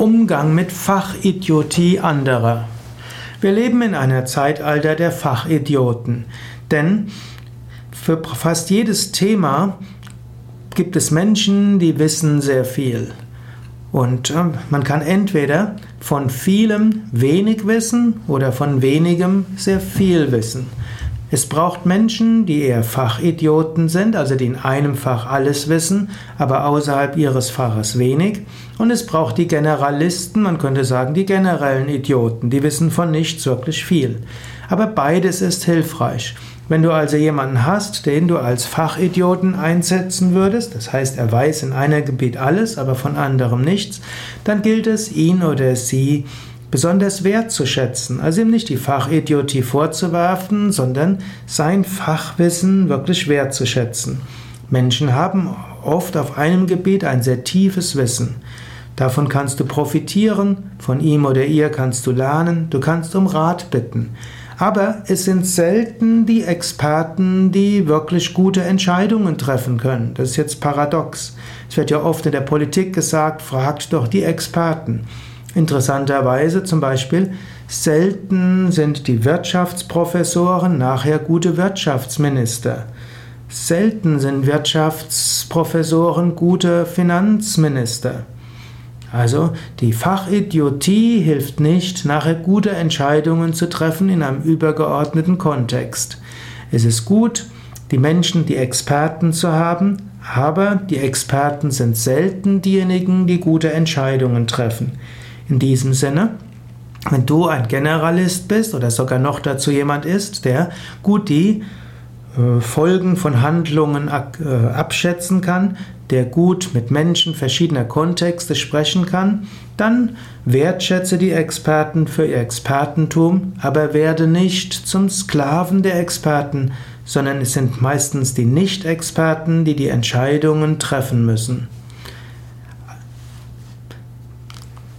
Umgang mit Fachidiotie anderer. Wir leben in einer Zeitalter der Fachidioten, denn für fast jedes Thema gibt es Menschen, die wissen sehr viel. Und äh, man kann entweder von vielem wenig wissen oder von wenigem sehr viel wissen. Es braucht Menschen, die eher Fachidioten sind, also die in einem Fach alles wissen, aber außerhalb ihres Faches wenig. Und es braucht die Generalisten, man könnte sagen die generellen Idioten, die wissen von nichts wirklich viel. Aber beides ist hilfreich. Wenn du also jemanden hast, den du als Fachidioten einsetzen würdest, das heißt, er weiß in einem Gebiet alles, aber von anderem nichts, dann gilt es, ihn oder sie besonders wertzuschätzen. Also ihm nicht die Fachidiotie vorzuwerfen, sondern sein Fachwissen wirklich wertzuschätzen. Menschen haben oft auf einem Gebiet ein sehr tiefes Wissen. Davon kannst du profitieren, von ihm oder ihr kannst du lernen, du kannst um Rat bitten. Aber es sind selten die Experten, die wirklich gute Entscheidungen treffen können. Das ist jetzt paradox. Es wird ja oft in der Politik gesagt, fragt doch die Experten. Interessanterweise zum Beispiel, selten sind die Wirtschaftsprofessoren nachher gute Wirtschaftsminister. Selten sind Wirtschaftsprofessoren gute Finanzminister. Also die Fachidiotie hilft nicht, nachher gute Entscheidungen zu treffen in einem übergeordneten Kontext. Es ist gut, die Menschen, die Experten zu haben, aber die Experten sind selten diejenigen, die gute Entscheidungen treffen. In diesem Sinne, wenn du ein Generalist bist oder sogar noch dazu jemand ist, der gut die äh, Folgen von Handlungen äh, abschätzen kann, der gut mit Menschen verschiedener Kontexte sprechen kann, dann wertschätze die Experten für ihr Expertentum, aber werde nicht zum Sklaven der Experten, sondern es sind meistens die Nicht-Experten, die die Entscheidungen treffen müssen.